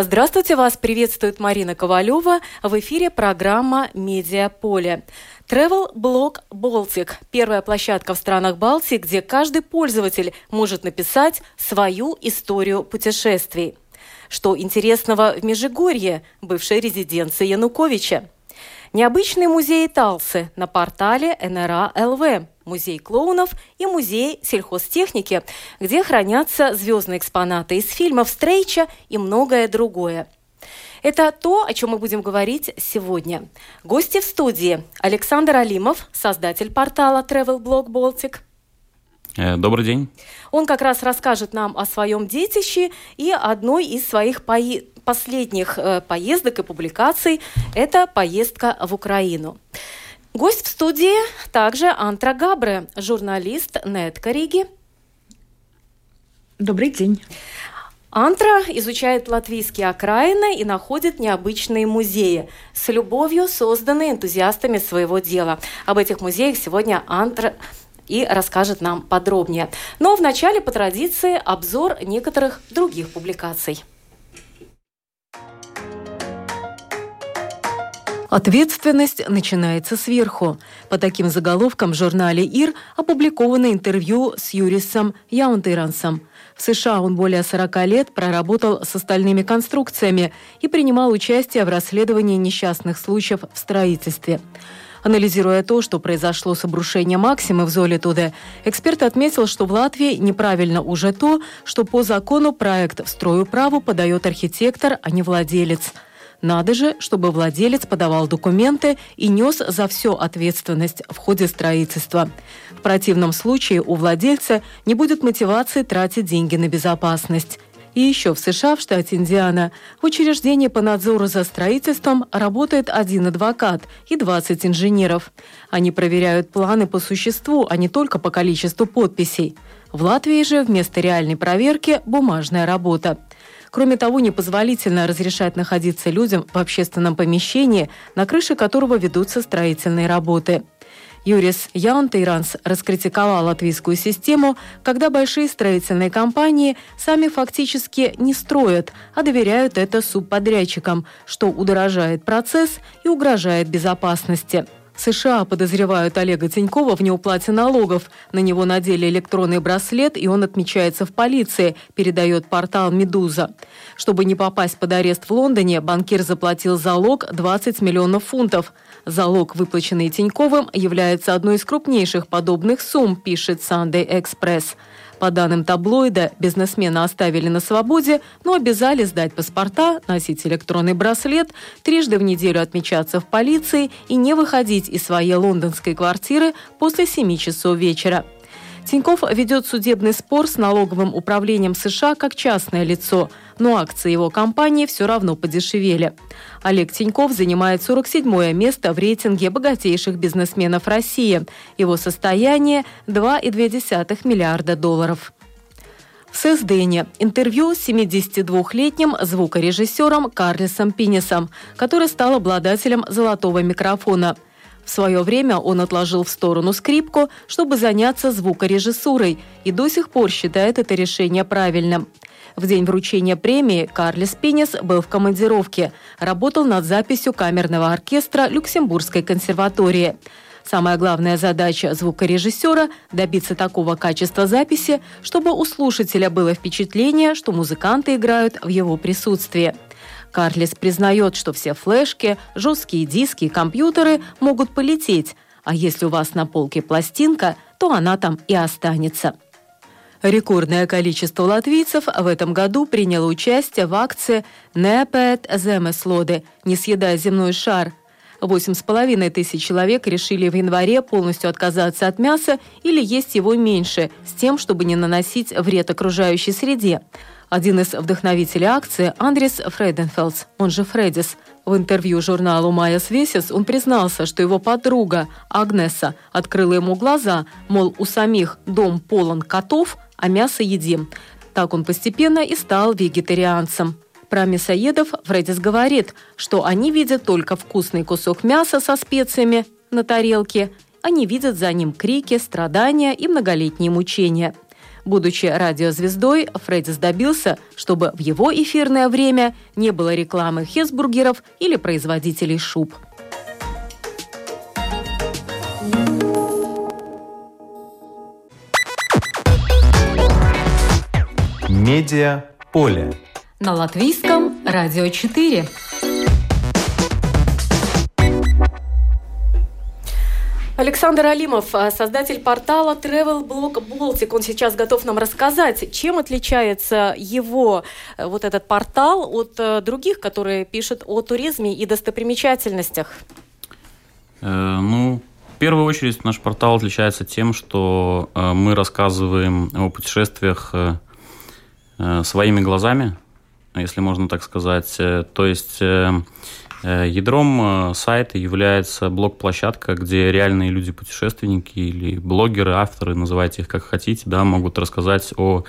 Здравствуйте, вас приветствует Марина Ковалева. В эфире программа «Медиаполе». Travel Blog Baltic – первая площадка в странах Балтии, где каждый пользователь может написать свою историю путешествий. Что интересного в Межигорье, бывшей резиденции Януковича? Необычные музеи Талсы на портале НРА ЛВ – музей клоунов и музей сельхозтехники, где хранятся звездные экспонаты из фильмов Стрейча и многое другое. Это то, о чем мы будем говорить сегодня. Гости в студии. Александр Алимов, создатель портала Travel Blog Baltic. Э, добрый день. Он как раз расскажет нам о своем детище и одной из своих пои- последних э, поездок и публикаций – это поездка в Украину. Гость в студии также Антра Габре, журналист Нет Кориги. Добрый день. Антра изучает латвийские окраины и находит необычные музеи, с любовью созданные энтузиастами своего дела. Об этих музеях сегодня Антра и расскажет нам подробнее. Но вначале, по традиции, обзор некоторых других публикаций. Ответственность начинается сверху. По таким заголовкам в журнале «Ир» опубликовано интервью с Юрисом Яунтейрансом. В США он более 40 лет проработал с остальными конструкциями и принимал участие в расследовании несчастных случаев в строительстве. Анализируя то, что произошло с обрушением Максимы в Золитуде, эксперт отметил, что в Латвии неправильно уже то, что по закону проект в строю праву подает архитектор, а не владелец – надо же, чтобы владелец подавал документы и нес за все ответственность в ходе строительства. В противном случае у владельца не будет мотивации тратить деньги на безопасность. И еще в США, в штате Индиана, в учреждении по надзору за строительством работает один адвокат и 20 инженеров. Они проверяют планы по существу, а не только по количеству подписей. В Латвии же вместо реальной проверки бумажная работа. Кроме того, непозволительно разрешать находиться людям в общественном помещении, на крыше которого ведутся строительные работы. Юрис Яунтейранс раскритиковал латвийскую систему, когда большие строительные компании сами фактически не строят, а доверяют это субподрядчикам, что удорожает процесс и угрожает безопасности. США подозревают Олега Тинькова в неуплате налогов. На него надели электронный браслет, и он отмечается в полиции, передает портал «Медуза». Чтобы не попасть под арест в Лондоне, банкир заплатил залог 20 миллионов фунтов. Залог, выплаченный Тиньковым, является одной из крупнейших подобных сумм, пишет Sunday Express. По данным таблоида, бизнесмена оставили на свободе, но обязали сдать паспорта, носить электронный браслет, трижды в неделю отмечаться в полиции и не выходить из своей лондонской квартиры после 7 часов вечера. Тиньков ведет судебный спор с налоговым управлением США как частное лицо, но акции его компании все равно подешевели. Олег Тиньков занимает 47 место в рейтинге богатейших бизнесменов России. Его состояние – 2,2 миллиарда долларов. В Сездене интервью с 72-летним звукорежиссером Карлисом Пинесом, который стал обладателем золотого микрофона – в свое время он отложил в сторону скрипку, чтобы заняться звукорежиссурой, и до сих пор считает это решение правильным. В день вручения премии Карлес Пинес был в командировке, работал над записью камерного оркестра Люксембургской консерватории. Самая главная задача звукорежиссера – добиться такого качества записи, чтобы у слушателя было впечатление, что музыканты играют в его присутствии. Карлис признает, что все флешки, жесткие диски и компьютеры могут полететь, а если у вас на полке пластинка, то она там и останется. Рекордное количество латвийцев в этом году приняло участие в акции «Непет земеслоды» – «Не съедай земной шар». Восемь с половиной тысяч человек решили в январе полностью отказаться от мяса или есть его меньше, с тем, чтобы не наносить вред окружающей среде. Один из вдохновителей акции – Андрис Фрейденфелдс, он же Фреддис. В интервью журналу «Майя Свесис» он признался, что его подруга Агнеса открыла ему глаза, мол, у самих дом полон котов, а мясо едим. Так он постепенно и стал вегетарианцем. Про мясоедов Фреддис говорит, что они видят только вкусный кусок мяса со специями на тарелке, они видят за ним крики, страдания и многолетние мучения. Будучи радиозвездой, Фреддис добился, чтобы в его эфирное время не было рекламы хесбургеров или производителей шуб. Медиа поле. На латвийском радио 4. Александр Алимов, а, создатель портала Travel Blog Baltic, он сейчас готов нам рассказать, чем отличается его э, вот этот портал от э, других, которые пишут о туризме и достопримечательностях. Э, ну, в первую очередь наш портал отличается тем, что э, мы рассказываем о путешествиях э, э, своими глазами, если можно так сказать. Э, то есть э, э, ядром сайта является блог-площадка, где реальные люди-путешественники или блогеры, авторы, называйте их как хотите, да, могут рассказать о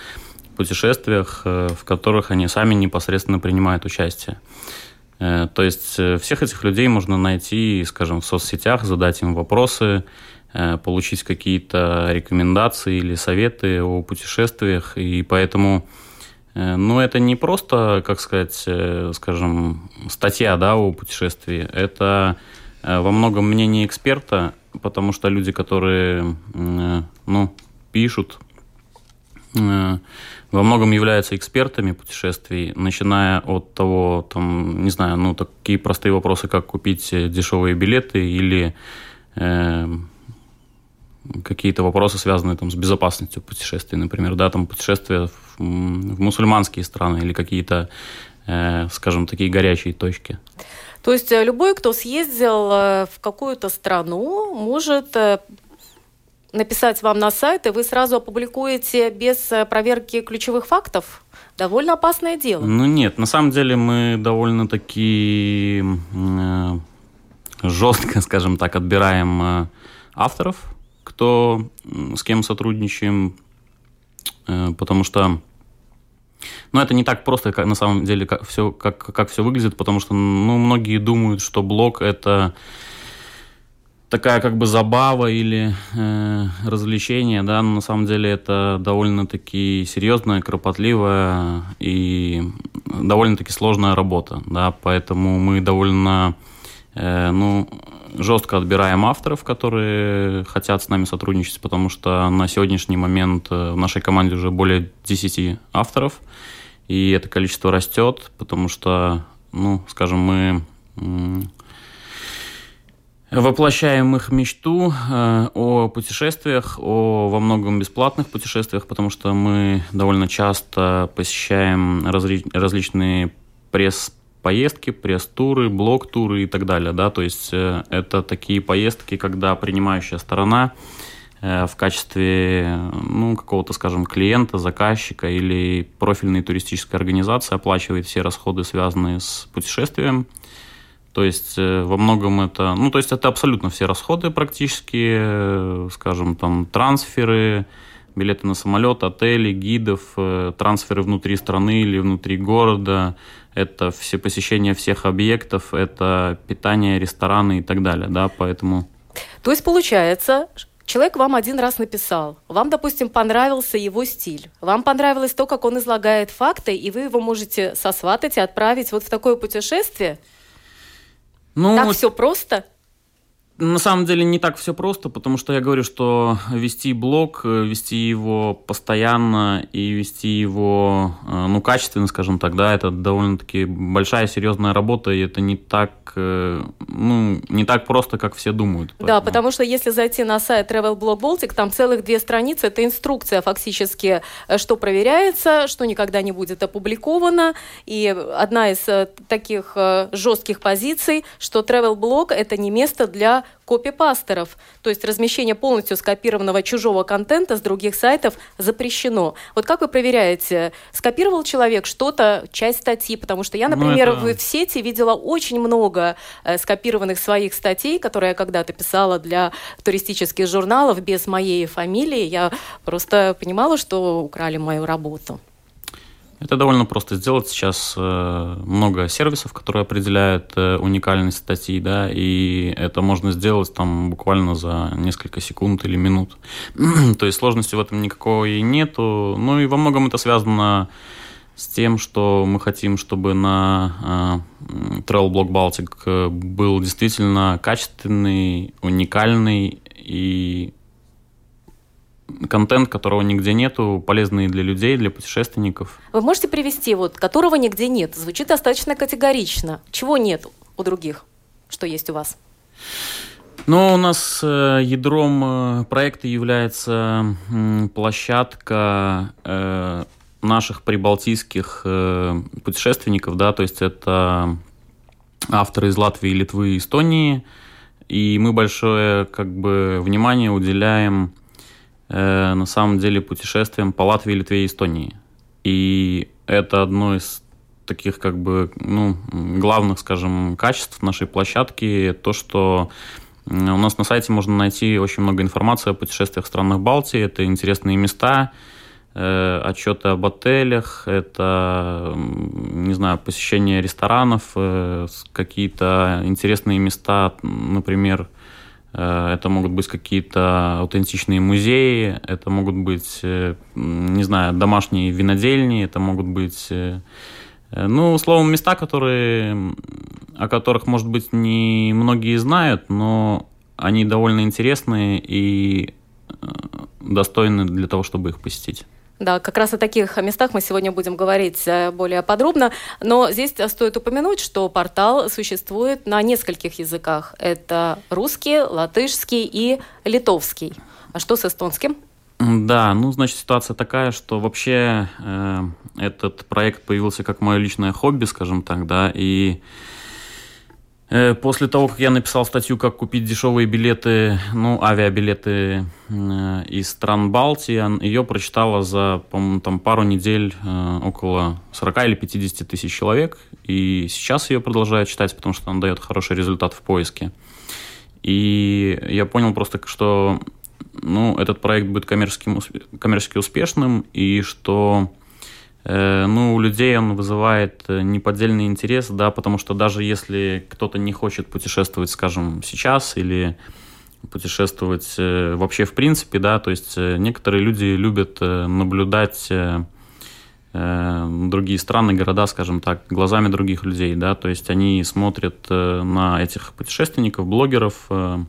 путешествиях, в которых они сами непосредственно принимают участие. То есть всех этих людей можно найти, скажем, в соцсетях, задать им вопросы, получить какие-то рекомендации или советы о путешествиях. И поэтому Э, но это не просто, как сказать, э, скажем, статья да, о путешествии. Это э, во многом мнение эксперта, потому что люди, которые ну, пишут, во многом являются экспертами путешествий, начиная от того, там, не знаю, ну, такие простые вопросы, как купить дешевые билеты или какие-то вопросы, связанные там, с безопасностью путешествий, например, да, там путешествия в, в мусульманские страны или какие-то, э, скажем, такие горячие точки. То есть э, любой, кто съездил э, в какую-то страну, может написать вам на сайт, и вы сразу опубликуете без проверки ключевых фактов? Довольно опасное дело. Ну нет, на самом деле мы довольно-таки э, жестко, скажем так, отбираем э, авторов, кто, с кем сотрудничаем, э, потому что ну, это не так просто, как на самом деле, как все, как, как все выглядит, потому что ну, многие думают, что блог это такая как бы забава или э, развлечение, да, но на самом деле это довольно-таки серьезная, кропотливая и довольно-таки сложная работа, да, поэтому мы довольно, э, ну, жестко отбираем авторов, которые хотят с нами сотрудничать, потому что на сегодняшний момент э, в нашей команде уже более 10 авторов, и это количество растет, потому что, ну, скажем, мы воплощаем их мечту э, о путешествиях, о во многом бесплатных путешествиях, потому что мы довольно часто посещаем разли различные пресс поездки, пресс-туры, блок-туры и так далее, да, то есть э, это такие поездки, когда принимающая сторона э, в качестве, ну, какого-то, скажем, клиента, заказчика или профильной туристической организации оплачивает все расходы, связанные с путешествием. То есть э, во многом это, ну, то есть это абсолютно все расходы практически, скажем, там трансферы, билеты на самолет, отели, гидов, трансферы внутри страны или внутри города, это все посещение всех объектов, это питание, рестораны и так далее, да, поэтому... То есть получается, Человек вам один раз написал, вам, допустим, понравился его стиль, вам понравилось то, как он излагает факты, и вы его можете сосватать и отправить вот в такое путешествие? Ну, так все просто? На самом деле не так все просто, потому что я говорю, что вести блог, э, вести его постоянно и вести его, э, ну, качественно, скажем так, да, это довольно-таки большая серьезная работа, и это не так, э, ну, не так просто, как все думают. Поэтому. Да, потому что если зайти на сайт Travel Blog Baltic, там целых две страницы, это инструкция фактически, что проверяется, что никогда не будет опубликовано, и одна из таких жестких позиций, что Travel Blog это не место для копипастеров, то есть размещение полностью скопированного чужого контента с других сайтов запрещено. Вот как вы проверяете, скопировал человек что-то, часть статьи, потому что я, ну, например, ну, это... в, в сети видела очень много э, скопированных своих статей, которые я когда-то писала для туристических журналов без моей фамилии. Я просто понимала, что украли мою работу. Это довольно просто сделать. Сейчас э, много сервисов, которые определяют э, уникальность статьи, да, и это можно сделать там буквально за несколько секунд или минут. То есть сложности в этом никакой нету. Ну и во многом это связано с тем, что мы хотим, чтобы на э, Travel Blog Baltic был действительно качественный, уникальный и контент, которого нигде нету, полезный для людей, для путешественников. Вы можете привести, вот, которого нигде нет? Звучит достаточно категорично. Чего нет у других, что есть у вас? Ну, у нас э, ядром э, проекта является площадка э, наших прибалтийских путешественников, да, то есть это авторы из Латвии, Литвы и Эстонии, и мы большое как бы внимание уделяем э, на самом деле путешествием по Латвии, Литве и Эстонии. И это одно из таких как бы ну, главных, скажем, качеств нашей площадки, то, что у нас на сайте можно найти очень много информации о путешествиях в странах Балтии, это интересные места, э, отчеты об отелях, это, не знаю, посещение ресторанов, э, какие-то интересные места, например, Э, это могут быть какие-то аутентичные музеи, это могут быть, э, не знаю, домашние винодельни, это могут быть, э, ну, словом, места, которые, о которых, может быть, не многие знают, но они довольно интересные и достойны для того, чтобы их посетить. Да, как раз о таких местах мы сегодня будем говорить э, более подробно. Но здесь стоит упомянуть, что портал существует на нескольких языках. Это русский, латышский и литовский. А что с эстонским? Да, ну, значит, ситуация такая, что вообще э, этот проект появился как мое личное хобби, скажем так, да, и Э, после того, как я написал статью, как купить дешевые билеты, ну, авиабилеты э, из стран Балтии, ее прочитала за, по-моему, там пару недель э, около 40 или 50 тысяч человек. И сейчас ее продолжают читать, потому что она дает хороший результат в поиске. И я понял просто, что ну, этот проект будет коммерчески, коммерчески успешным, и что Э, ну, у людей он вызывает э, неподдельный интерес, да, потому что даже если кто-то не хочет путешествовать, скажем, сейчас или путешествовать э, вообще в принципе, да, то есть некоторые люди любят наблюдать другие страны, города, скажем так, глазами других людей, да, то есть они смотрят на этих путешественников, блогеров, на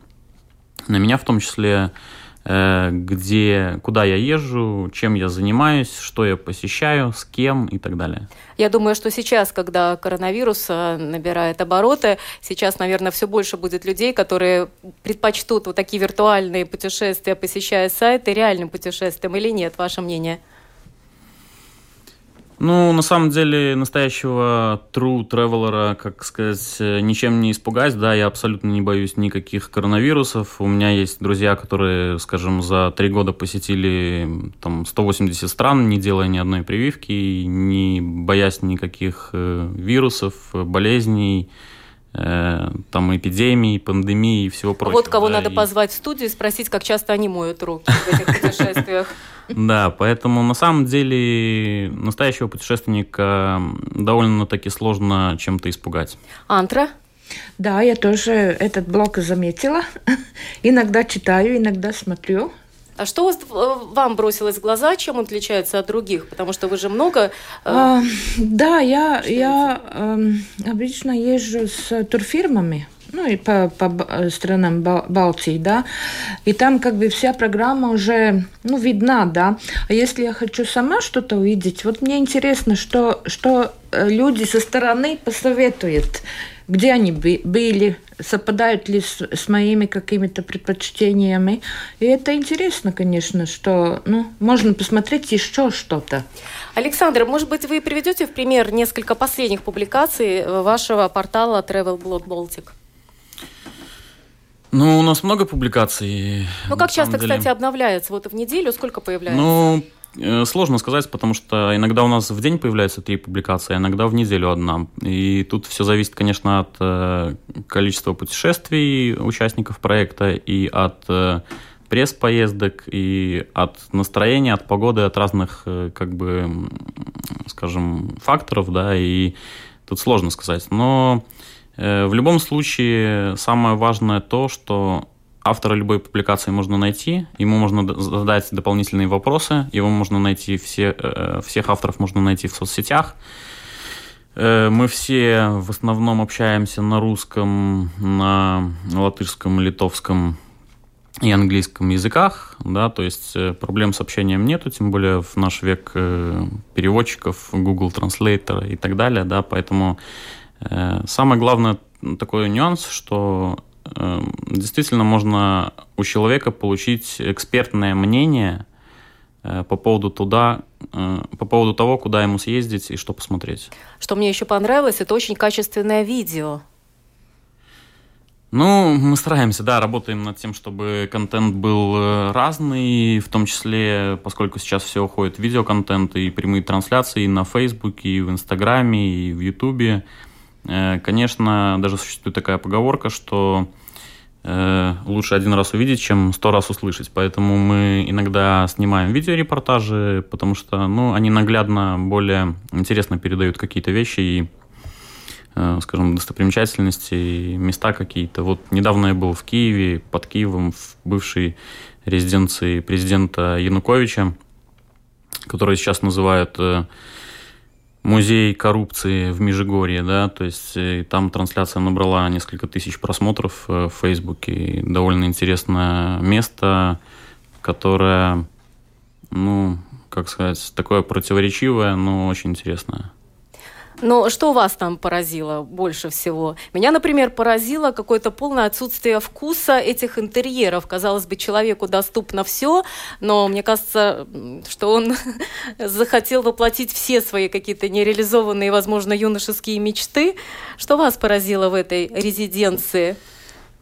меня в том числе, Э, где, куда я езжу, чем я занимаюсь, что я посещаю, с кем и так далее. Я думаю, что сейчас, когда коронавирус э, набирает обороты, сейчас, наверное, все больше будет людей, которые предпочтут вот такие виртуальные путешествия, посещая сайты, реальным путешествием или нет, ваше мнение? Ну, на самом деле, настоящего true traveler, как сказать, ничем не испугать, да, я абсолютно не боюсь никаких коронавирусов. У меня есть друзья, которые, скажем, за три года посетили там 180 стран, не делая ни одной прививки, не боясь никаких э, вирусов, болезней, э, там эпидемии, пандемии и всего прочего. Вот кого да, надо и... позвать в студию и спросить, как часто они моют руки в этих путешествиях. Да, поэтому на самом деле настоящего путешественника довольно-таки сложно чем-то испугать. Антра? Да, я тоже этот блог заметила. иногда читаю, иногда смотрю. А что вам бросилось в глаза, чем он отличается от других? Потому что вы же много... Э, а, да, я, я э, обычно езжу с турфирмами ну и по, по странам Балтии, да, и там как бы вся программа уже, ну, видна, да. А если я хочу сама что-то увидеть, вот мне интересно, что, что э, люди со стороны посоветуют, где они были, совпадают ли с, с моими какими-то предпочтениями. И это интересно, конечно, что ну, можно посмотреть еще что-то. Александр, может быть, вы приведете в пример несколько последних публикаций вашего портала Travel Blog Baltic? Ну, у нас много публикаций. Ну, как часто, деле. кстати, обновляется? Вот в неделю сколько появляется? Ну, э, сложно сказать, потому что иногда у нас в день появляются три публикации, а иногда в неделю одна. И тут все зависит, конечно, от э, количества путешествий участников проекта и от э, пресс-поездок, и от настроения, от погоды, от разных, как бы, скажем, факторов, да, и тут сложно сказать. Но в любом случае, самое важное то, что автора любой публикации можно найти, ему можно задать дополнительные вопросы, его можно найти, все, э, всех авторов можно найти в соцсетях. Э, мы все в основном общаемся на русском, на латышском, литовском и английском языках, да, то есть проблем с общением нету, тем более в наш век переводчиков, Google Translator и так далее, да, поэтому Э, самое главное такой нюанс, что э, действительно можно у человека получить экспертное мнение э, по поводу туда, по поводу того, куда ему съездить и что посмотреть. Что мне еще понравилось, это очень качественное видео. Ну, мы стараемся, да, работаем над тем, чтобы контент был разный, в том числе, поскольку сейчас все уходит в видеоконтент и прямые трансляции на Фейсбуке, и в Инстаграме, и в Ютубе. Э, конечно, даже существует такая поговорка, что э, лучше один раз увидеть, чем сто раз услышать. Поэтому мы иногда снимаем видеорепортажи, потому что ну, они наглядно более интересно передают какие-то вещи и, э, скажем, достопримечательности, и места какие-то. Вот недавно я был в Киеве, под Киевом, в бывшей резиденции президента Януковича, который сейчас называют музей коррупции в Межигорье, да, то есть э, там трансляция набрала несколько тысяч просмотров э, в Фейсбуке. Довольно интересное место, которое, ну, как сказать, такое противоречивое, но очень интересное. Но что вас там поразило больше всего? Меня, например, поразило какое-то полное отсутствие вкуса этих интерьеров. Казалось бы, человеку доступно все, но мне кажется, что он захотел воплотить все свои какие-то нереализованные, возможно, юношеские мечты. Что вас поразило в этой резиденции?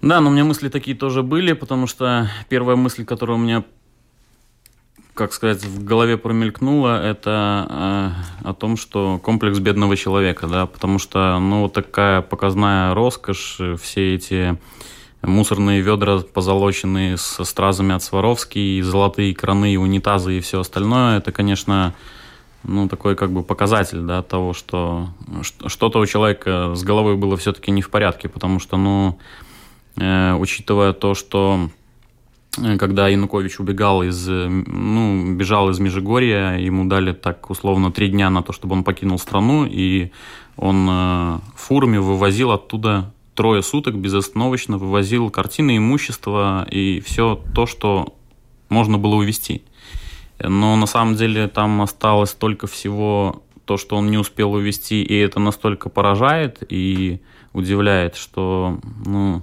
Да, но у меня мысли такие тоже были, потому что первая мысль, которая у меня как сказать, в голове промелькнуло, это э, о том, что комплекс бедного человека, да, потому что, ну, такая показная роскошь, все эти мусорные ведра позолоченные со стразами от Сваровски, и золотые краны, и унитазы, и все остальное, это, конечно, ну, такой как бы показатель, да, того, что что-то у человека с головой было все-таки не в порядке, потому что, ну, э, учитывая то, что когда Янукович убегал из, э, ну, бежал из Межигорья, ему дали так условно три дня на то, чтобы он покинул страну, и он э, фурами вывозил оттуда трое суток безостановочно, вывозил картины, имущество и все то, что можно было увезти. Но на самом деле там осталось только всего то, что он не успел увезти, и это настолько поражает и удивляет, что ну,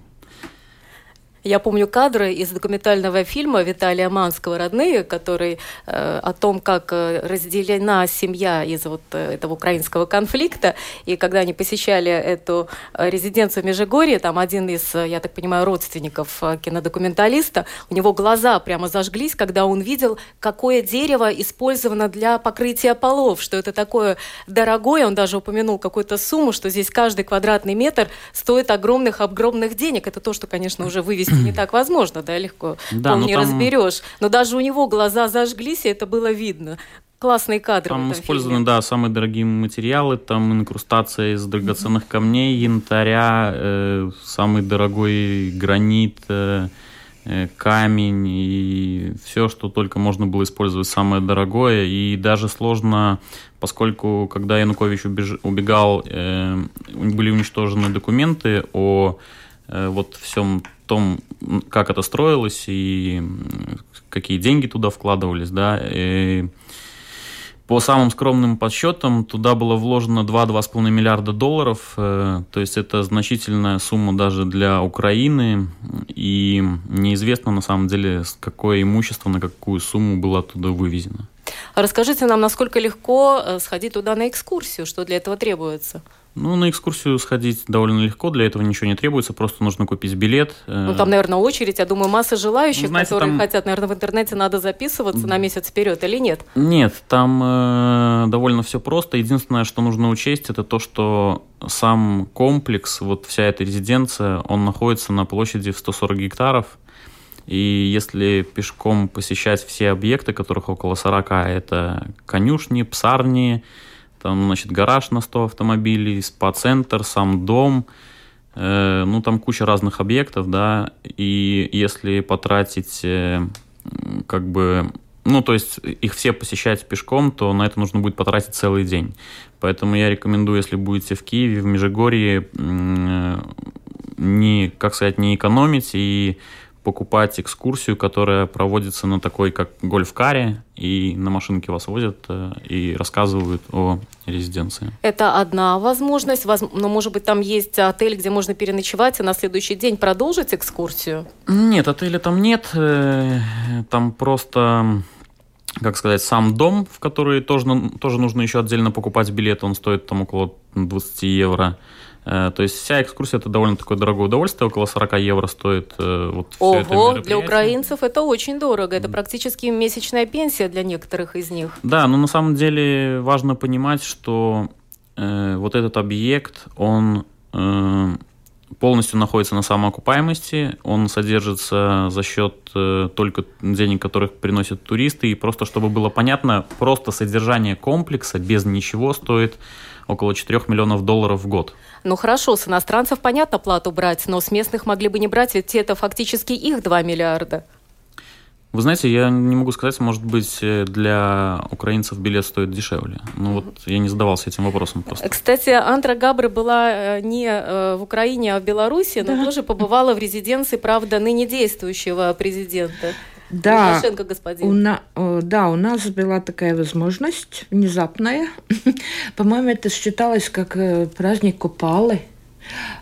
я помню кадры из документального фильма Виталия Манского «Родные», который э, о том, как э, разделена семья из вот э, этого украинского конфликта. И когда они посещали эту э, резиденцию в Межигорье, там один из, я так понимаю, родственников кинодокументалиста, у него глаза прямо зажглись, когда он видел, какое дерево использовано для покрытия полов, что это такое дорогое. Он даже упомянул какую-то сумму, что здесь каждый квадратный метр стоит огромных-огромных денег. Это то, что, конечно, уже вывести не так возможно, да, легко да, пол не там... разберешь. Но даже у него глаза зажглись, и это было видно. Классные кадры. Там использованы, фильме. да, самые дорогие материалы, там инкрустация из драгоценных mm-hmm. камней, янтаря, э, самый дорогой гранит, э, э, камень и все, что только можно было использовать, самое дорогое. И даже сложно, поскольку когда Янукович убеж... убегал, э, были уничтожены документы о э, вот всем том, как это строилось и какие деньги туда вкладывались, да. И по самым скромным подсчетам, туда было вложено 2-2,5 миллиарда долларов, э, то есть это значительная сумма даже для Украины, и неизвестно на самом деле, какое имущество, на какую сумму было оттуда вывезено. Расскажите нам, насколько легко э, сходить туда на экскурсию, что для этого требуется? Ну, на экскурсию сходить довольно легко, для этого ничего не требуется, просто нужно купить билет. Ну, там, наверное, очередь, я думаю, масса желающих, знаете, которые там- хотят, наверное, в интернете надо записываться на месяц вперед или нет? Нет, там э, довольно все просто. Единственное, что нужно учесть, это то, что сам комплекс, вот вся эта резиденция, он находится на площади в 140 гектаров. И если пешком посещать все объекты, которых около 40, это конюшни, псарни, там, значит, гараж на 100 автомобилей, спа-центр, сам дом, э, ну, там куча разных объектов, да, и если потратить, э, как бы, ну, то есть их все посещать пешком, то на это нужно будет потратить целый день. Поэтому я рекомендую, если будете в Киеве, в Межигорье, м, не, как сказать, не экономить и покупать экскурсию, которая проводится на такой, как гольф-каре, и на машинке вас возят э, и рассказывают о резиденции. Это одна возможность, воз- но, может быть, там есть отель, где можно переночевать и на следующий день продолжить экскурсию? Нет, отеля там нет. э, Там просто, как сказать, сам дом, в который тоже, тоже нужно еще отдельно покупать билет. Он стоит там около 20 евро. Э, То есть вся экскурсия это довольно такое дорогое удовольствие, около 40 евро стоит э, вот это Ого, для украинцев это очень дорого. Это практически месячная пенсия для некоторых из них. Да, но на самом деле важно понимать, что э, вот этот объект, он э, полностью находится на самоокупаемости, он содержится за счет э, только денег, которых приносят туристы, и просто чтобы было понятно, просто содержание комплекса без ничего стоит около 4 миллионов долларов в год. Ну хорошо, с иностранцев понятно плату брать, но с местных могли бы не брать, ведь это фактически их 2 миллиарда. Вы знаете, я не могу сказать, может быть, э, для украинцев билет стоит дешевле. Ну вот я не задавался этим вопросом просто. Кстати, Андра Габры была э, не э, в Украине, а в Беларуси, но тоже побывала в резиденции, правда, ныне действующего президента. Да, Лукашенко, у, господин. на- о, да, у нас была такая возможность внезапная. По-моему, это считалось как э, праздник Купалы.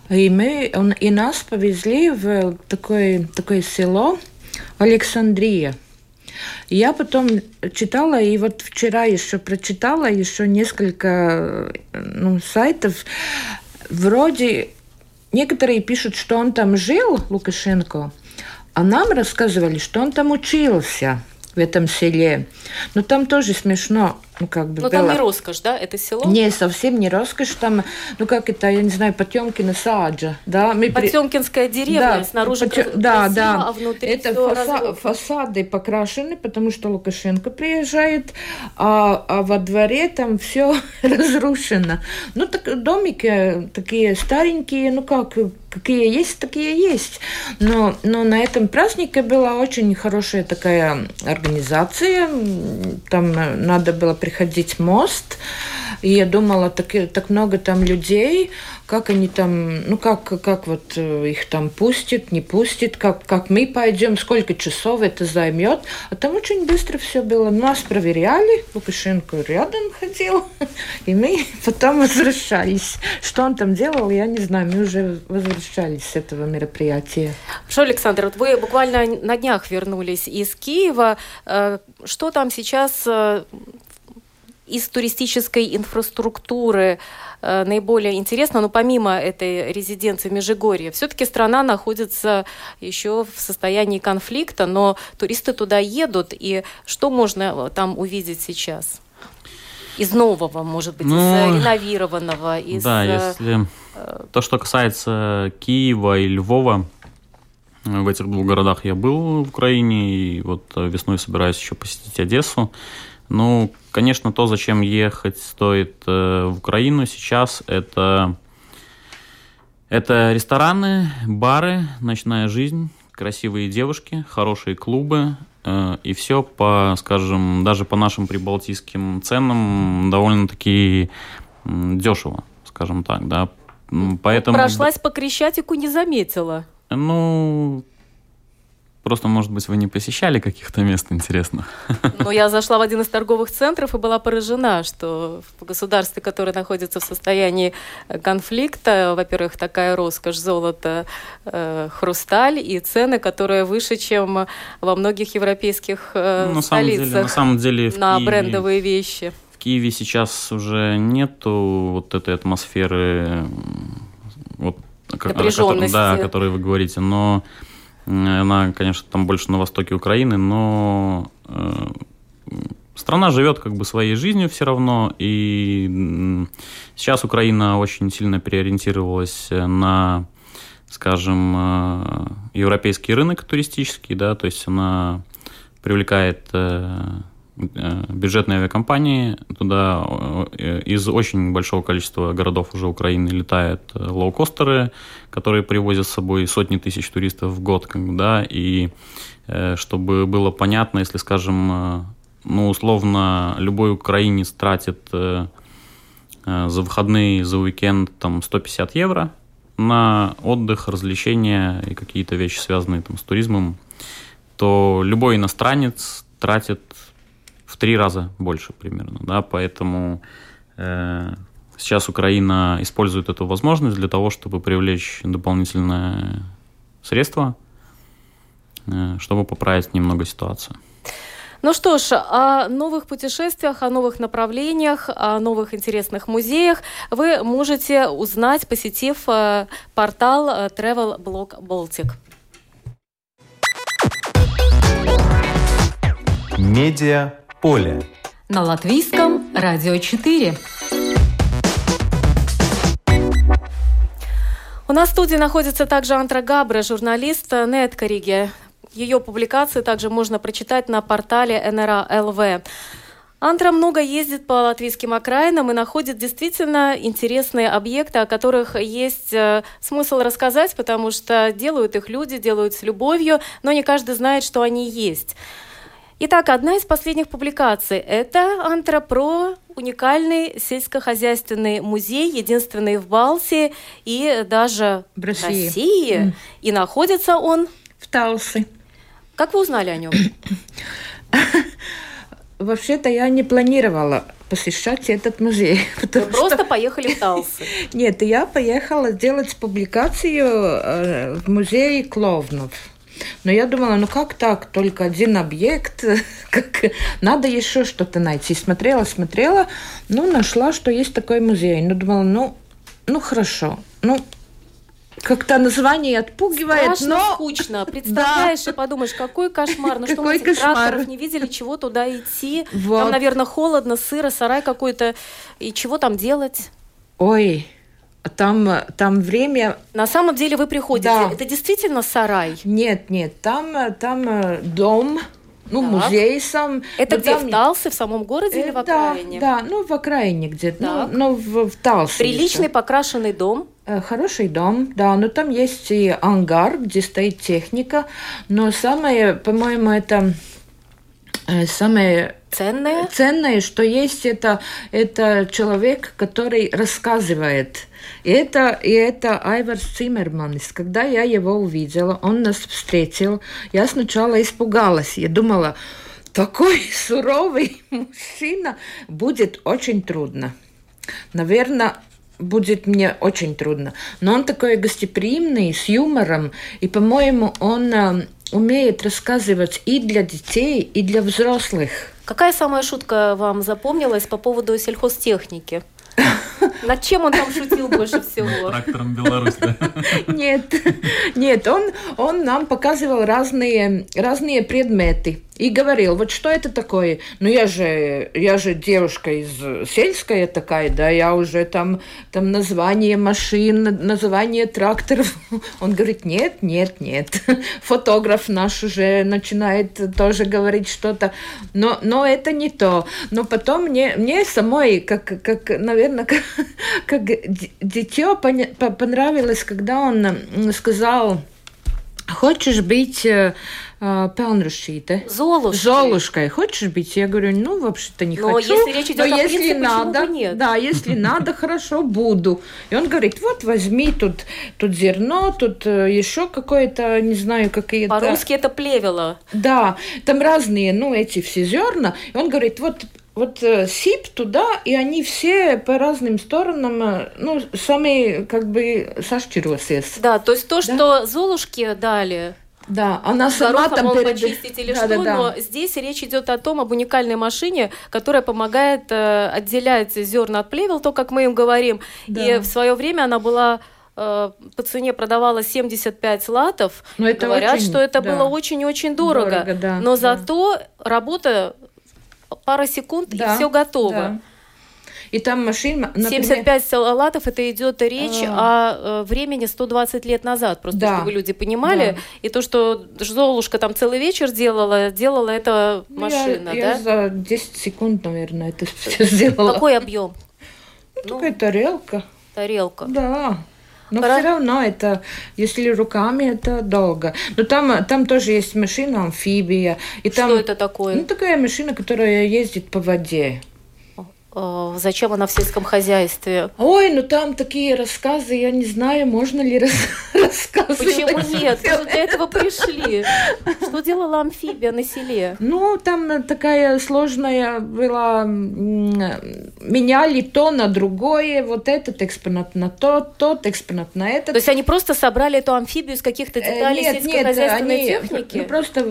И, мы, он- и нас повезли в такое, такое село Александрия. Я потом читала, и вот вчера еще прочитала еще несколько э, ну, сайтов. Вроде некоторые пишут, что он там жил, Лукашенко, а нам рассказывали, что он там учился в этом селе. Но там тоже смешно, ну как бы Ну там было. не роскошь, да, это село? Не, совсем не роскошь, там, ну как это, я не знаю, Потемкина саджа, да? Мы при- Потемкинская деревня, да, снаружи поте- кра- да, красиво, да. а внутри Это фаса- фасады покрашены, потому что Лукашенко приезжает, а, а во дворе там все разрушено. Ну, так домики такие старенькие, ну как, какие есть, такие есть. Но, но на этом празднике была очень хорошая такая организация. Там э, надо было приходить мост. И я думала, так, так много там людей, как они там, ну как, как вот э, их там пустят, не пустят, как, как мы пойдем, сколько часов это займет. А там очень быстро все было. Нас проверяли, Лукашенко рядом ходил, и мы потом возвращались. Что он там делал, я не знаю, мы уже возвращались с этого мероприятия. Что, Александр, вы буквально на днях вернулись из Киева. Э, Что там сейчас э, из туристической инфраструктуры э, наиболее интересно, но помимо этой резиденции в Межигорье, все-таки страна находится еще в состоянии конфликта, но туристы туда едут, и что можно э, там увидеть сейчас? Из нового, может быть, из Ну, э, реновированного, из... Да, э, если то, что касается Киева и Львова, э, в этих двух городах я был в Украине, и вот э, весной собираюсь еще посетить Одессу. Ну, конечно, то, зачем ехать стоит э, в Украину сейчас, это, это рестораны, бары, ночная жизнь, красивые девушки, хорошие клубы, э, и все по, скажем, даже по нашим прибалтийским ценам довольно-таки дешево, скажем так, да. Поэтому, Прошлась по Крещатику, не заметила. ну, просто, может быть, вы не посещали каких-то мест интересных. Но я зашла в один из торговых центров и была поражена, что в государстве, которое находится в состоянии э, конфликта, во-первых, такая роскошь золото, э, хрусталь и цены, которые выше, чем во многих европейских э, Ну, на самом деле, столицах на самом деле в на Киеве- брендовые вещи. В Киеве сейчас уже нету вот этой атмосферы, вот, Напряженности. да, о которой вы говорите, но она, конечно, там больше на востоке Украины, но э, страна живет как бы своей жизнью все равно, и сейчас Украина очень сильно переориентировалась на, скажем, э, европейский рынок туристический, да, то есть она привлекает э, Э, бюджетные авиакомпании. Туда э, из очень большого количества городов уже Украины летают э, лоукостеры, которые привозят с собой сотни тысяч туристов в год. Да, и чтобы было понятно, если, скажем, ну, условно, любой украинец тратит за выходные, за уикенд там 150 евро на отдых, развлечения и какие-то вещи, связанные там, с туризмом, то любой иностранец тратит в три раза больше примерно, да, поэтому э, сейчас Украина использует эту возможность для того, чтобы привлечь дополнительные средства, э, чтобы поправить немного ситуацию. Ну что ж, о новых путешествиях, о новых направлениях, о новых интересных музеях вы можете узнать, посетив э, портал э, Travel Blog Baltic. Медиа поле. На латвийском радио 4. У нас в студии находится также Антра Габра, журналист Неткориги. Ее публикации также можно прочитать на портале НРА ЛВ. Антра много ездит по латвийским окраинам и находит действительно интересные объекты, о которых есть э, смысл рассказать, потому что делают их люди, делают с любовью, но не каждый знает, что они есть. Итак, одна из последних публикаций – это Антропро, уникальный сельскохозяйственный музей, единственный в Балтии и даже в России. России. Mm. И находится он в Талсе. Как вы узнали о нем? Вообще-то я не планировала посещать этот музей. Вы просто что... поехали в Талсы? Нет, я поехала делать публикацию э, в музее клоунов. Но я думала, ну как так, только один объект, как надо еще что-то найти. Смотрела, смотрела, ну нашла, что есть такой музей. Ну думала, ну, ну хорошо, ну как-то название отпугивает, Страшно но... скучно. Представляешь да. и подумаешь, какой кошмар. Ну что мы кошмар. тракторов не видели, чего туда идти. Вот. Там, наверное, холодно, сыро, сарай какой-то. И чего там делать? Ой, там, там время... На самом деле вы приходите. Да. Это действительно сарай? Нет, нет. Там, там э, дом, ну, так. музей сам. Это где, там... в Талсе, в самом городе э, или в окраине? Да, да, ну, в окраине где-то, ну, ну, в, в Талсе. Приличный еще. покрашенный дом? Э, хороший дом, да, но там есть и ангар, где стоит техника, но самое, по-моему, это э, самое ценное, ценное, что есть это, это человек, который рассказывает и это, и это Айварс Циммерманис. Когда я его увидела, он нас встретил, я сначала испугалась. Я думала, такой суровый мужчина будет очень трудно. Наверное, будет мне очень трудно. Но он такой гостеприимный, с юмором, и, по-моему, он э, умеет рассказывать и для детей, и для взрослых. Какая самая шутка вам запомнилась по поводу сельхозтехники? Над чем он там шутил больше всего? Трактором Беларусь, да? Нет, нет, он, он нам показывал разные, разные предметы и говорил, вот что это такое? Ну, я же, я же девушка из сельская такая, да, я уже там, там название машин, название тракторов. Он говорит, нет, нет, нет. Фотограф наш уже начинает тоже говорить что-то, но, но это не то. Но потом мне, мне самой, как, как наверное, как, как дитё понравилось, когда он сказал, хочешь быть а, Пелнрушите. Золушкой. Золушкой. Хочешь быть? Я говорю, ну, вообще-то не Но хочу. если речь идет но о если принципе, надо, нет? Да, если надо, хорошо, буду. И он говорит, вот возьми тут, тут зерно, тут э, еще какое-то, не знаю, какие-то... По-русски это плевело. Да, там разные, ну, эти все зерна. И он говорит, вот вот э, сип туда, и они все по разным сторонам, э, ну, сами как бы сошчиросес. Да, то есть то, да? что Золушке дали, Да, она сама там перед... почистить или да, что, да, да. но здесь речь идет о том, об уникальной машине, которая помогает э, отделять зерна от плевел, то, как мы им говорим. Да. И в свое время она была э, по цене продавалась 75 латов. Но это Говорят, очень, что это да. было очень-очень дорого. дорого да, но да. зато работа пара секунд да, и все готово. Да. И там машина... Например... 75 салатов, это идет речь а... о э, времени 120 лет назад, просто да. чтобы люди понимали. Да. И то, что Золушка там целый вечер делала, делала это ну, машина, я, да? Я за 10 секунд, наверное, это все сделала. Какой объем? Ну, ну, такая тарелка. Тарелка. Да. Но Пора... все равно это, если руками, это долго. Но там, там тоже есть машина амфибия. И там, Что это такое? Ну, такая машина, которая ездит по воде. Э, зачем она в сельском хозяйстве? Ой, ну там такие рассказы, я не знаю, можно ли рас рассказывать. Почему нет? Мы же для этого пришли. Что делала амфибия на селе? Ну, там такая сложная была, меняли то на другое, вот этот экспонат на тот, тот экспонат на этот. То есть они просто собрали эту амфибию из каких-то э, деталей нет, сельскохозяйственной нет, они, техники? Ну, просто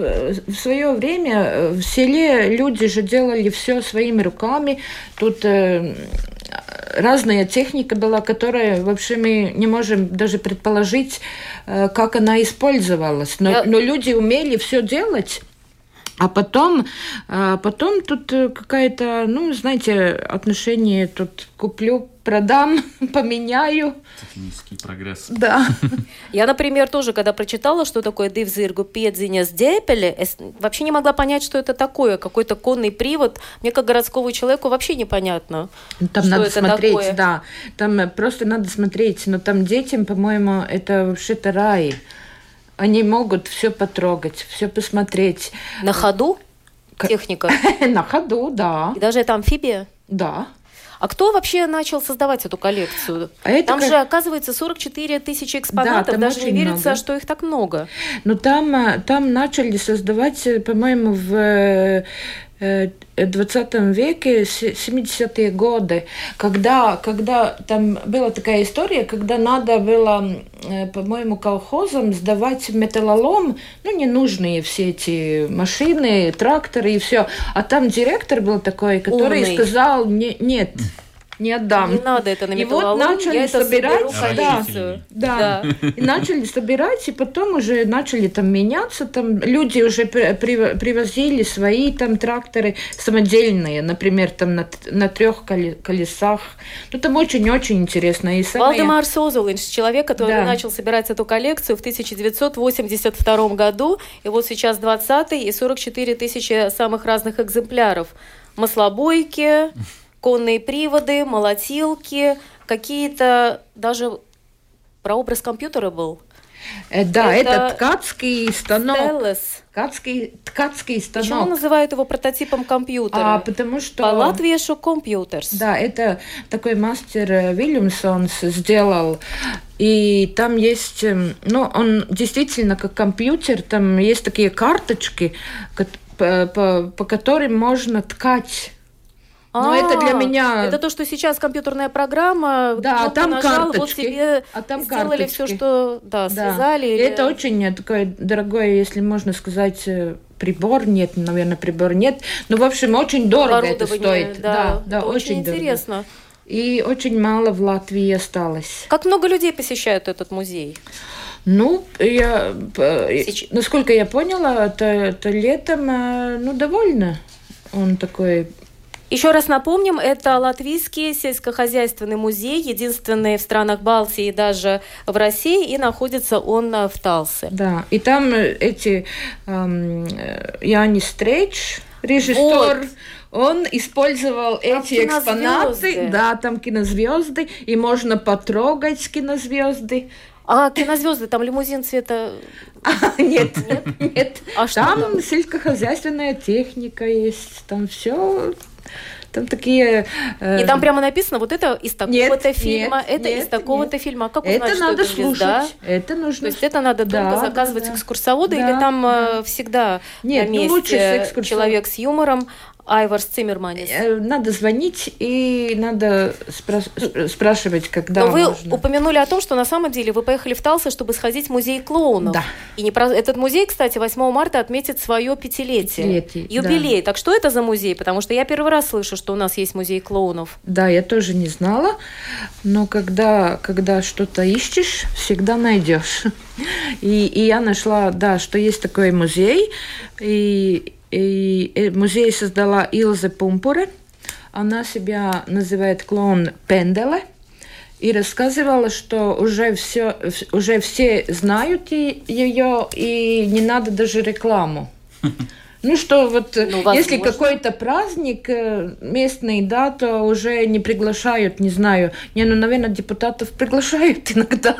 в свое время э, в селе люди же делали все своими руками, тут тут э, разная техника была, которая вообще мы не можем даже предположить, э, как она использовалась. Но, Я... но люди умели все делать. А потом, а потом тут э, какая-то, ну, знаете, отношение тут куплю, продам, поменяю. Технический прогресс. Да. Я, например, тоже, когда прочитала, что такое дивзиргу педзиня с депеле, вообще не могла понять, что это такое. Какой-то конный привод. Мне, как городскому человеку, вообще непонятно, Там что надо это смотреть, такое. да. Там э, просто надо смотреть. Но там детям, по-моему, это вообще-то рай. Они могут все потрогать, все посмотреть. На ходу? Техника? На ходу, да. И даже это амфибия? Да. А кто вообще начал создавать эту коллекцию? А это там как... же, оказывается, 44 тысячи экспонатов. Да, Даже не верится, много. что их так много. Ну, там, э, там начали создавать, э, по-моему, в 20 э, веке, 70-е годы, когда, когда там была такая история, когда надо было, э, по-моему, колхозам сдавать металлолом, ну, ненужные все эти машины, тракторы и все. А там директор был такой, который Умный. сказал, не, нет, не отдам. Не надо это на И вот начали я собирать, да, да, да. И начали собирать, и потом уже начали там меняться, там люди уже при, при, привозили свои там тракторы самодельные, например, там на, на трех колесах. Ну, там очень-очень интересно. И самое... Валдемар Созулинч, человек, который да. начал собирать эту коллекцию в 1982 году, и вот сейчас 20 и 44 тысячи самых разных экземпляров. Маслобойки, конные приводы, молотилки, какие-то даже прообраз компьютера был. Э, да, это, это ткацкий станок. Стеллес. Ткацкий, ткацкий станок. Почему называют его прототипом компьютера? А, потому что... По латвийшу компьютерс. Да, это такой мастер э, Вильямсонс сделал. И там есть, эм, ну, он действительно как компьютер, там есть такие карточки, по, по, по которым можно ткать но а, это для меня... Это то, что сейчас компьютерная программа, да, там нажал, карточки, вот тебе а там сделали карточки. все, что да, да. связали. Или... Это очень такое дорогое, если можно сказать, э, прибор. Нет, наверное, прибор нет. Но, в общем, очень дорого это стоит. Да, да, да очень, очень интересно. Дорого. И очень мало в Латвии осталось. Как много людей посещают этот музей? Ну, я, Сейчас. насколько я поняла, это, это летом, э, ну, довольно он такой еще раз напомним, это Латвийский сельскохозяйственный музей, единственный в странах Балтии и даже в России, и находится он в Талсе. Да, и там э, эти эм, Янис Стрейч, режиссер, вот. Он использовал там эти экспонаты, да, там кинозвезды, и можно потрогать кинозвезды. А кинозвезды, там лимузин цвета... нет, нет, нет. А там, там сельскохозяйственная техника есть, там все там такие... Э... И там прямо написано, вот это из такого-то фильма, нет, это нет, из такого-то фильма. А как узнать, это что надо это звезда? Слушать. Это нужно... То есть это надо долго да, заказывать да, экскурсовода, да, или там да. Э, всегда нет, на ну, месте ну, человек с юмором. Айварс Циммерманис. Э, надо звонить и надо спра- спрашивать, когда Но вы можно. упомянули о том, что на самом деле вы поехали в Талсы, чтобы сходить в музей клоунов. Да. И не про... этот музей, кстати, 8 марта отметит свое пятилетие. Пятилетие, Юбилей. Так что это за музей? Потому что я первый раз слышу, что у нас есть музей клоунов. Да, я тоже не знала, но когда, когда что-то ищешь, всегда найдешь. И, и я нашла, да, что есть такой музей, и, и музей создала Илза Пумпуре. Она себя называет клоун Пенделе. И рассказывала, что уже все, уже все знают ее, и не надо даже рекламу. Ну что, вот Ну, если какой-то праздник э, местный, да, то уже не приглашают, не знаю. Не, ну, наверное, депутатов приглашают иногда.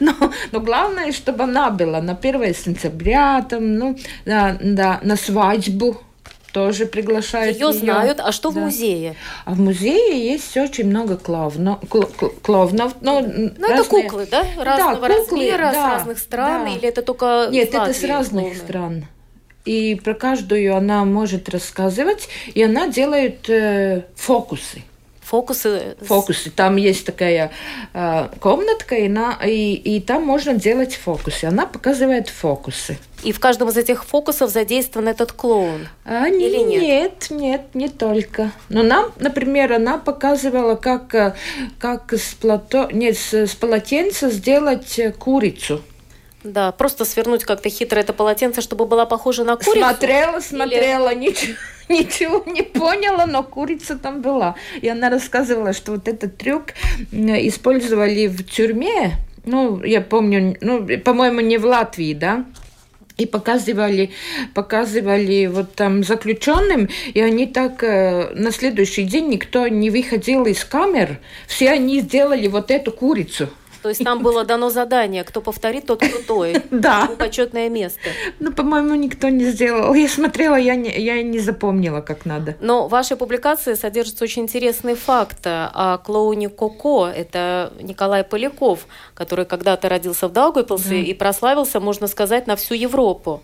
Но, но главное, чтобы она была на 1 сентября, там, ну, да, да, на свадьбу тоже приглашают. Ее знают. А что в Да. музее? А в музее есть очень много клоуно- кл- кл- клоунов. Ну, Ну, это куклы, да? Разного куклы, размера, с да, разных стран? да. Или это только Нет, это с разных клоуны? стран. И про каждую она может рассказывать, и она делает э, фокусы. Фокусы. Фокусы. Там есть такая э, комнатка, и, на, и, и там можно делать фокусы. Она показывает фокусы. И в каждом из этих фокусов задействован этот клоун. А, Или нет? нет, нет, не только. Но нам, например, она показывала, как, э, как с, плато... нет, с, с полотенца сделать э, курицу. Да, просто свернуть как-то хитро это полотенце, чтобы была похожа на курицу. Смотрела, смотрела, ничего, ничего не поняла, но курица там была. И она рассказывала, что вот этот трюк использовали в тюрьме. Ну, я помню, ну, по-моему, не в Латвии, да? И показывали, показывали вот там заключенным, и они так э, на следующий день никто не выходил из камер, все они сделали вот эту курицу. То есть там было дано задание, кто повторит, тот крутой. Да. Почетное место. Ну, по-моему, никто не сделал. Я смотрела, я не, я не запомнила, как надо. Но в вашей публикации содержится очень интересный факт о клоуне Коко. Это Николай Поляков, который когда-то родился в Даугавпилсе Да. и прославился, можно сказать, на всю Европу.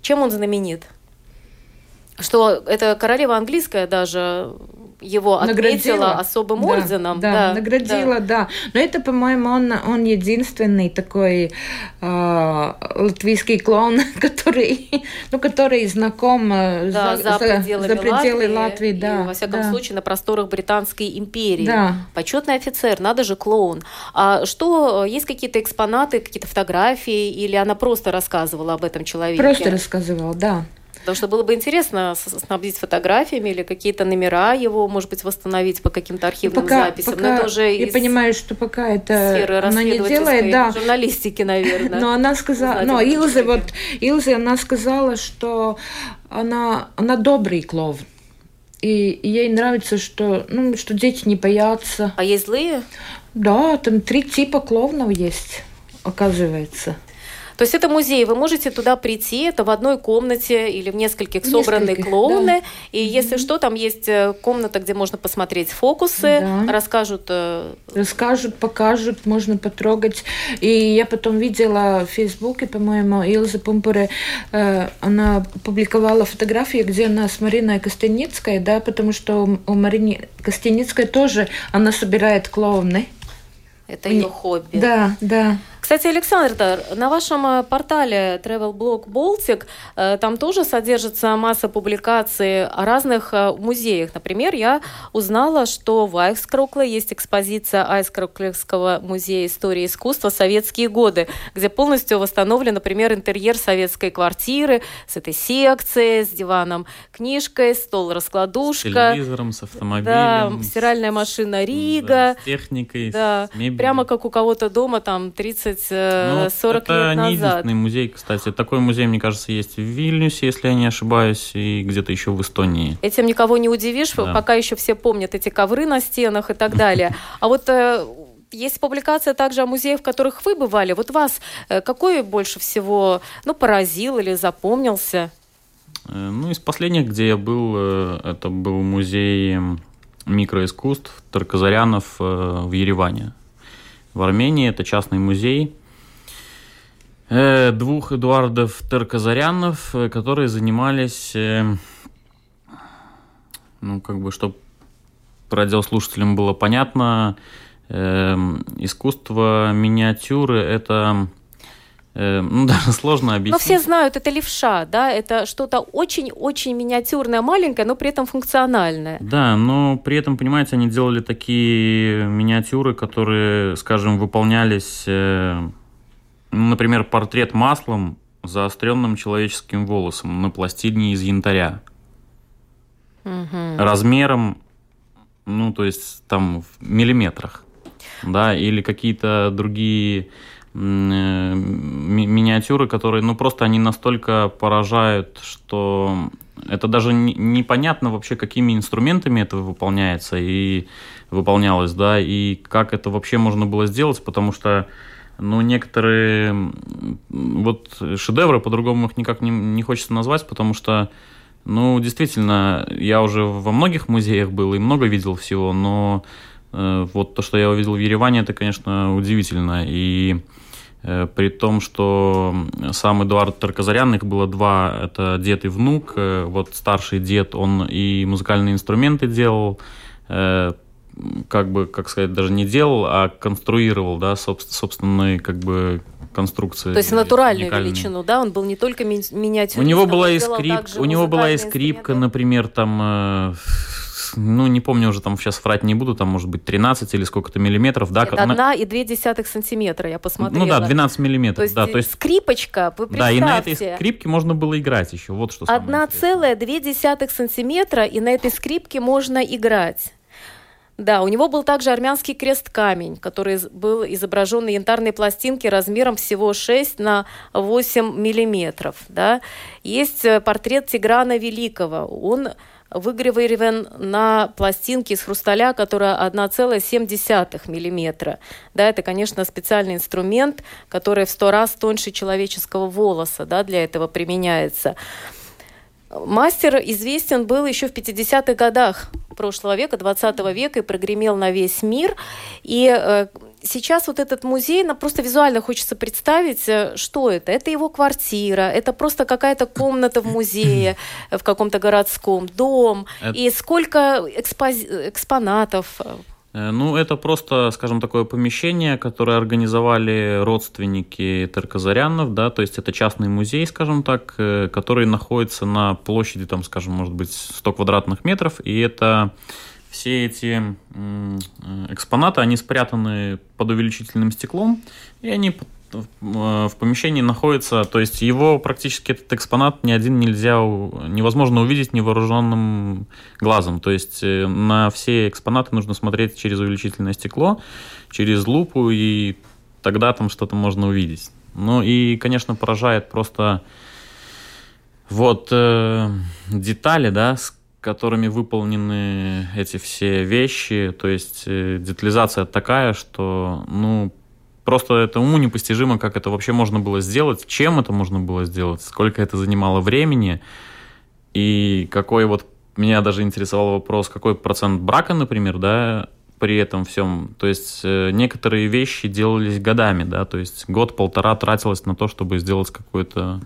Чем он знаменит? Что это королева английская даже его отметила особым Да, орденом. Да, наградила, да. Но это, по-моему, он, он единственный такой а, латвийский клоун, который, ну, который знаком э, Да, за, пределами, за пределы Латвии, Латвии, и, да. во всяком да. случае, на просторах Британской империи. Да. Почетный офицер, надо же, клоун. А что, есть какие-то экспонаты, какие-то фотографии, или она просто рассказывала об этом человеке? Просто рассказывал, да. Потому что было бы интересно снабдить фотографиями или какие-то номера его, может быть, восстановить по каким-то архивным Пока, записям. пока Но это уже я понимаю, что пока это она не делает, да. журналистики, наверное. Но она сказала, но Илзе, вот Илзе, она сказала, что она, она добрый клоун. И, и ей нравится, что, ну, что дети не боятся. А есть злые? Да, там три типа клоунов есть, оказывается. То есть это музей, вы можете туда прийти, это в одной комнате или в нескольких собраны клоуны, и если что, там есть э, комната, где можно посмотреть фокусы, Да. расскажут э, Расскажут, покажут, можно потрогать. И я потом видела в Фейсбуке, по-моему, Илза Пумпуре, э, она публиковала фотографии, где она с Мариной Костяницкой, да, потому что у- у Марины Костяницкой тоже она собирает клоуны. это Мне- ее хобби. Да, да. Кстати, Александр, да, на вашем э, портале Travel Blog Baltic э, там тоже содержится масса публикаций о разных э, музеях. Например, я узнала, что в Айскрокле есть экспозиция Айскроклевского музея истории искусства «Советские годы», где полностью восстановлен, например, интерьер советской квартиры с этой секцией, с диваном, книжкой, С стол-раскладушка. телевизором, с Да, автомобилем. с- стиральная машина да, Рига. с техникой, Да, с мебелью. прямо как у кого-то дома там 30-40 Ну, это лет не назад. единственный музей, кстати. Такой музей, мне кажется, есть в Вильнюсе, если я не ошибаюсь, и где-то еще в Эстонии. Этим никого не удивишь, Да. пока еще все помнят эти ковры на стенах и так далее. А вот э, есть публикация также о музеях, в которых вы бывали. Вот вас э, какой больше всего ну, поразил или запомнился? Э, Ну, из последних, где я был, э, это был музей микроискусств Тарказарянов э, в Ереване. В Армении это частный музей э, двух Эдуардов Тарказарянов, э, которые занимались э, Ну, как бы, чтобы радиослушателям было понятно, э, искусство миниатюры – это ну, даже сложно объяснить. Но все знают, это левша, да, это что-то очень-очень миниатюрное, маленькое, но при этом функциональное. Да, но при этом, понимаете, они делали такие миниатюры, которые, скажем, выполнялись, э, ну, например, портрет маслом заостренным человеческим волосом на пластине из янтаря. Угу. Размером, ну, то есть там в миллиметрах, да, или какие-то другие Э, ми миниатюры, которые, ну, просто они настолько поражают, что это даже непонятно вообще, какими инструментами это выполняется и выполнялось, да, и как это вообще можно было сделать, потому что, ну, некоторые вот шедевры, по-другому их никак не, не хочется назвать, потому что, ну, действительно, я уже во многих музеях был и много видел всего, но э, вот то, что я увидел в Ереване, это, конечно, удивительно, и Э, при том, что сам Эдуард Тарказарян, их было два, это дед и внук. Э, вот старший дед, он и музыкальные инструменты делал, э, как бы, как сказать, даже не делал, а конструировал, да, собственные, как бы, конструкции. То есть натуральную уникальные. величину, да, он был не только ми миниатюрный. У него была и скрип, у него была и скрипка, например, там ну, не помню уже, там сейчас врать не буду, там может быть 13 или сколько-то миллиметров. Да, Нет, одна и две десятых сантиметра, я посмотрела. Ну да, 12 миллиметров. То есть, да, то есть скрипочка, вы Да, и на этой скрипке можно было играть еще, вот что Одна целая две десятых сантиметра, и на этой скрипке можно играть. Да, у него был также армянский крест-камень, который был изображен на янтарной пластинке размером всего 6 на 8 миллиметров. Да. Есть э, портрет Тиграна Великого. Он выгравирован на пластинке из хрусталя, которая 1,7 мм. Да, это, конечно, специальный инструмент, который в сто раз тоньше человеческого волоса да, для этого применяется. Мастер известен был еще в 50-х годах прошлого века, 20 века, и прогремел на весь мир. И э, сейчас вот этот музей, нам просто визуально хочется представить, э, что это. Это его квартира, это просто какая-то комната в музее, в каком-то городском, дом. Это... И сколько экспоз... экспонатов. Э, ну, это просто, скажем, такое помещение, которое организовали родственники Терказарянов, да, то есть это частный музей, скажем так, э, который находится на площади, там, скажем, может быть, 100 квадратных метров, и это все эти э, экспонаты, они спрятаны под увеличительным стеклом, и они в помещении находятся, то есть его практически этот экспонат ни один нельзя, невозможно увидеть невооруженным глазом. То есть э, на все экспонаты нужно смотреть через увеличительное стекло, через лупу, и тогда там что-то можно увидеть. Ну и, конечно, поражает просто вот э, детали, да, с которыми выполнены эти все вещи, то есть э, детализация такая, что, ну, просто это уму непостижимо, как это вообще можно было сделать, чем это можно было сделать, сколько это занимало времени, и какой вот, меня даже интересовал вопрос, какой процент брака, например, да, при этом всем. То есть э, некоторые вещи делались годами, да, то есть год-полтора тратилось на то, чтобы сделать какой-то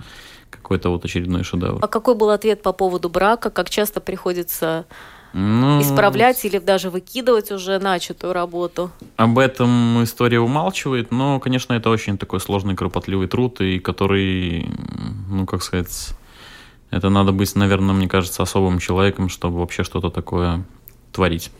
какой-то вот очередной шедевр. А какой был ответ по поводу брака? Как часто приходится ну, исправлять или даже выкидывать уже начатую работу? Об этом история умалчивает, но, конечно, это очень такой сложный, кропотливый труд, и который, ну, как сказать, это надо быть, наверное, мне кажется, особым человеком, чтобы вообще что-то такое творить.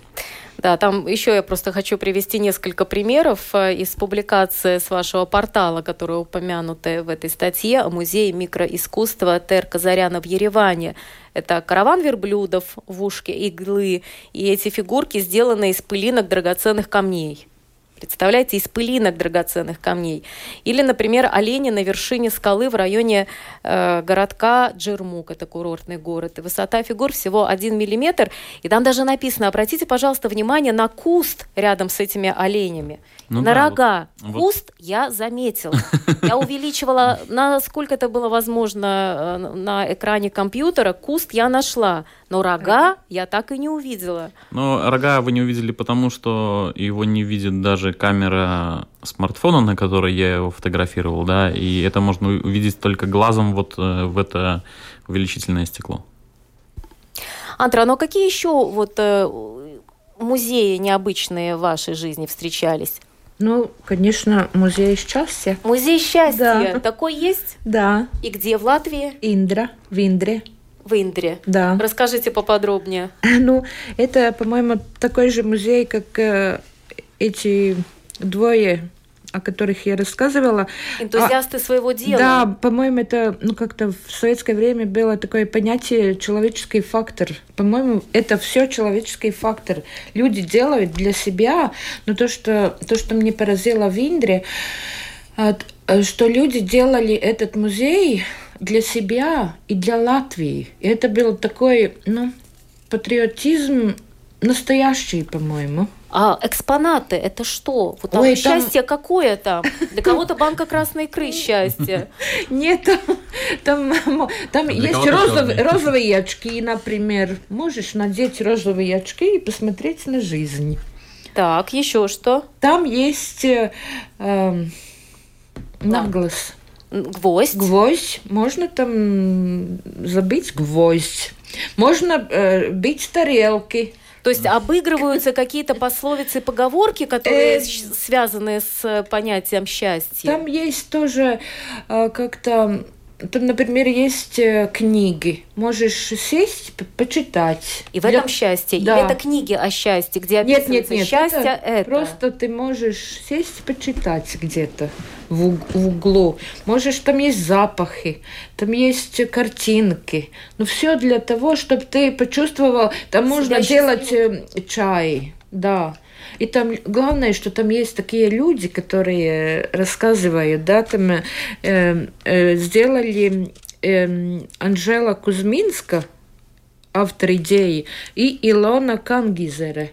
Да, там еще я просто хочу привести несколько примеров э, из публикации с вашего портала, которые упомянуты в этой статье о музее микроискусства Тер Казаряна в Ереване. Это караван верблюдов в ушке иглы, и эти фигурки сделаны из пылинок драгоценных камней. Представляете, из пылинок драгоценных камней. Или, например, олени на вершине скалы в районе э, городка Джермук, это курортный город. И высота фигур всего 1 миллиметр. И там даже написано, обратите, пожалуйста, внимание на куст рядом с этими оленями. Ну, на да, рога. Вот, Куст вот. я заметила. Я увеличивала, насколько это было возможно э, на экране компьютера, куст я нашла. Но рога я так и не увидела. Ну, рога вы не увидели, потому что его не видит даже камера смартфона, на которой я его фотографировал, да, и это можно увидеть только глазом вот э, в это увеличительное стекло. Антра, ну а какие еще вот э, музеи необычные в вашей жизни встречались? Ну, конечно, музей счастья. Музей счастья. Да. Такой есть? Да. И где? В Латвии? Индра, в Индре. В Индре. Да. Расскажите поподробнее. Ну, это, по-моему, такой же музей, как э, эти двое о которых я рассказывала. Энтузиасты а, своего дела. Да, по-моему, это ну как-то в советское время было такое понятие человеческий фактор. По-моему, это все человеческий фактор. Люди делают для себя, но то, что то, что мне поразило в Индре, что люди делали этот музей для себя и для Латвии. И это был такой, ну, патриотизм настоящий, по-моему. А экспонаты это что? Вот Ой, счастье там... какое там? Для кого-то банка красной икры счастье. Нет, там, там, там есть розовые, розовые очки, например. Можешь надеть розовые очки и посмотреть на жизнь. Так, еще что? Там есть э, э, наглос. Гвоздь. Гвоздь. Можно там забыть гвоздь. Можно э, бить тарелки. То есть обыгрываются какие-то пословицы, поговорки, которые э, связаны с понятием счастья. Там есть тоже э, как-то там, например, есть э, книги. Можешь сесть, почитать. И в этом Для... счастье. Да. Или это книги о счастье, где описывается нет, нет, нет, счастье. Это, это просто ты можешь сесть, почитать где-то в, в углу. Можешь, там есть запахи, там есть картинки. Ну, все для того, чтобы ты почувствовал. Там Себя можно делать э, чай, да. И там главное, что там есть такие люди, которые рассказывают, да, там э, э, сделали э, Анжела Кузьминска, автор идеи, и Илона Кангизере.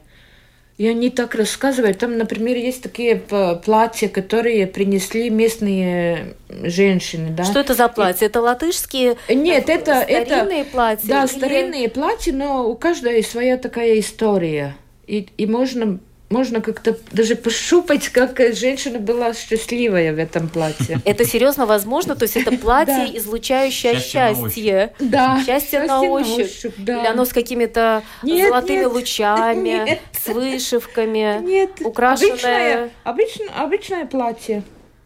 И они так рассказывают. Там, например, есть такие платья, которые принесли местные женщины. Да? Что это за платья? Это латышские Нет, это, старинные это, платья? Да, или... старинные платья, но у каждой своя такая история. И, и можно можно как-то даже пощупать, как женщина была счастливая в этом платье. Это серьезно возможно? То есть это платье, излучающее счастье. Да. Счастье на ощупь. Или оно с какими-то золотыми лучами, с вышивками, нет. украшенное. Обычное, обычное платье.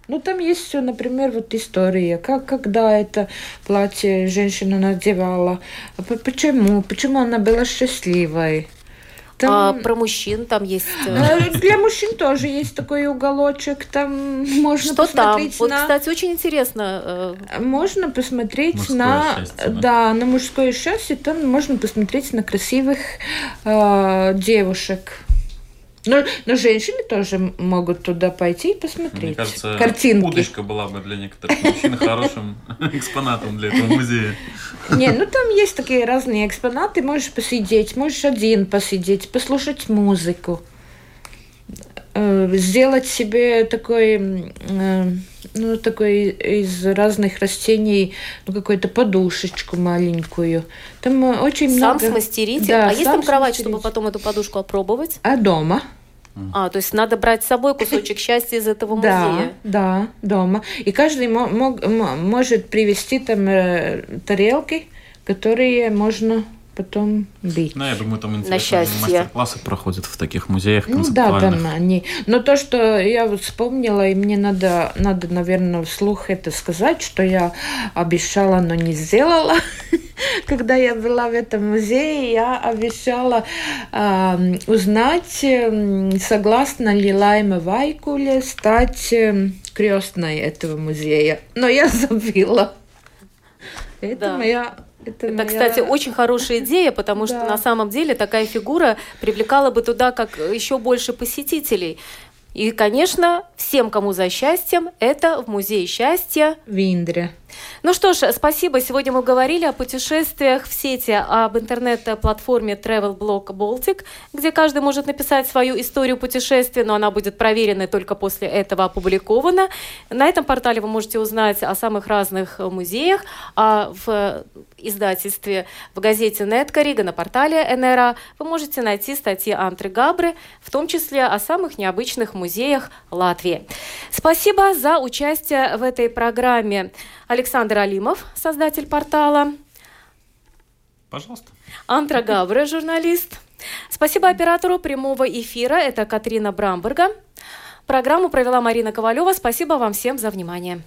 Ну, там есть все, например, вот история, как, когда это платье женщина надевала, почему, почему она была счастливой. Там... А про мужчин там есть... Э, э, для мужчин тоже есть такой уголочек, там можно Что посмотреть там? на... Вот, кстати, очень интересно. Э, можно посмотреть мужское на... Счастье, да? да, на мужское счастье, там можно посмотреть на красивых э, девушек. Но, но женщины тоже могут туда пойти и посмотреть. Мне кажется, картинки. удочка была бы для некоторых мужчин хорошим экспонатом для этого музея. Не, ну там есть такие разные экспонаты. Можешь посидеть, можешь один посидеть, послушать музыку, э, сделать себе такой, э, ну такой из разных растений, ну какую-то подушечку маленькую. Там очень сам много. Сам смастерите. Да, а есть там кровать, смастерить. чтобы потом эту подушку опробовать? А дома? А, то есть надо брать с собой кусочек счастья из этого музея. Да, да, дома. И каждый мог, может привезти там э, тарелки, которые можно потом бить. Ну, я думаю, там интересные мастер-классы проходят в таких музеях Ну да, там они. Но то, что я вот вспомнила, и мне надо, надо, наверное, вслух это сказать, что я обещала, но не сделала. Когда я была в этом музее, я обещала э, узнать, э, согласна ли Лайма Вайкуле стать э, крестной этого музея. Но я забила. Это да. моя это, Это моя... кстати, очень хорошая идея, потому да. что на самом деле такая фигура привлекала бы туда как еще больше посетителей. И, конечно, всем, кому за счастьем, это в Музее счастья в Индре. Ну что ж, спасибо. Сегодня мы говорили о путешествиях в сети, об интернет-платформе Travel Blog Baltic, где каждый может написать свою историю путешествия, но она будет проверена только после этого опубликована. На этом портале вы можете узнать о самых разных музеях, а в издательстве, в газете «Нетка Рига», на портале НРА вы можете найти статьи Антры Габры, в том числе о самых необычных музеях Латвии. Спасибо за участие в этой программе. Александр Алимов, создатель портала, Пожалуйста. Антра Габре, журналист. Спасибо оператору прямого эфира, это Катрина Брамберга. Программу провела Марина Ковалева. Спасибо вам всем за внимание.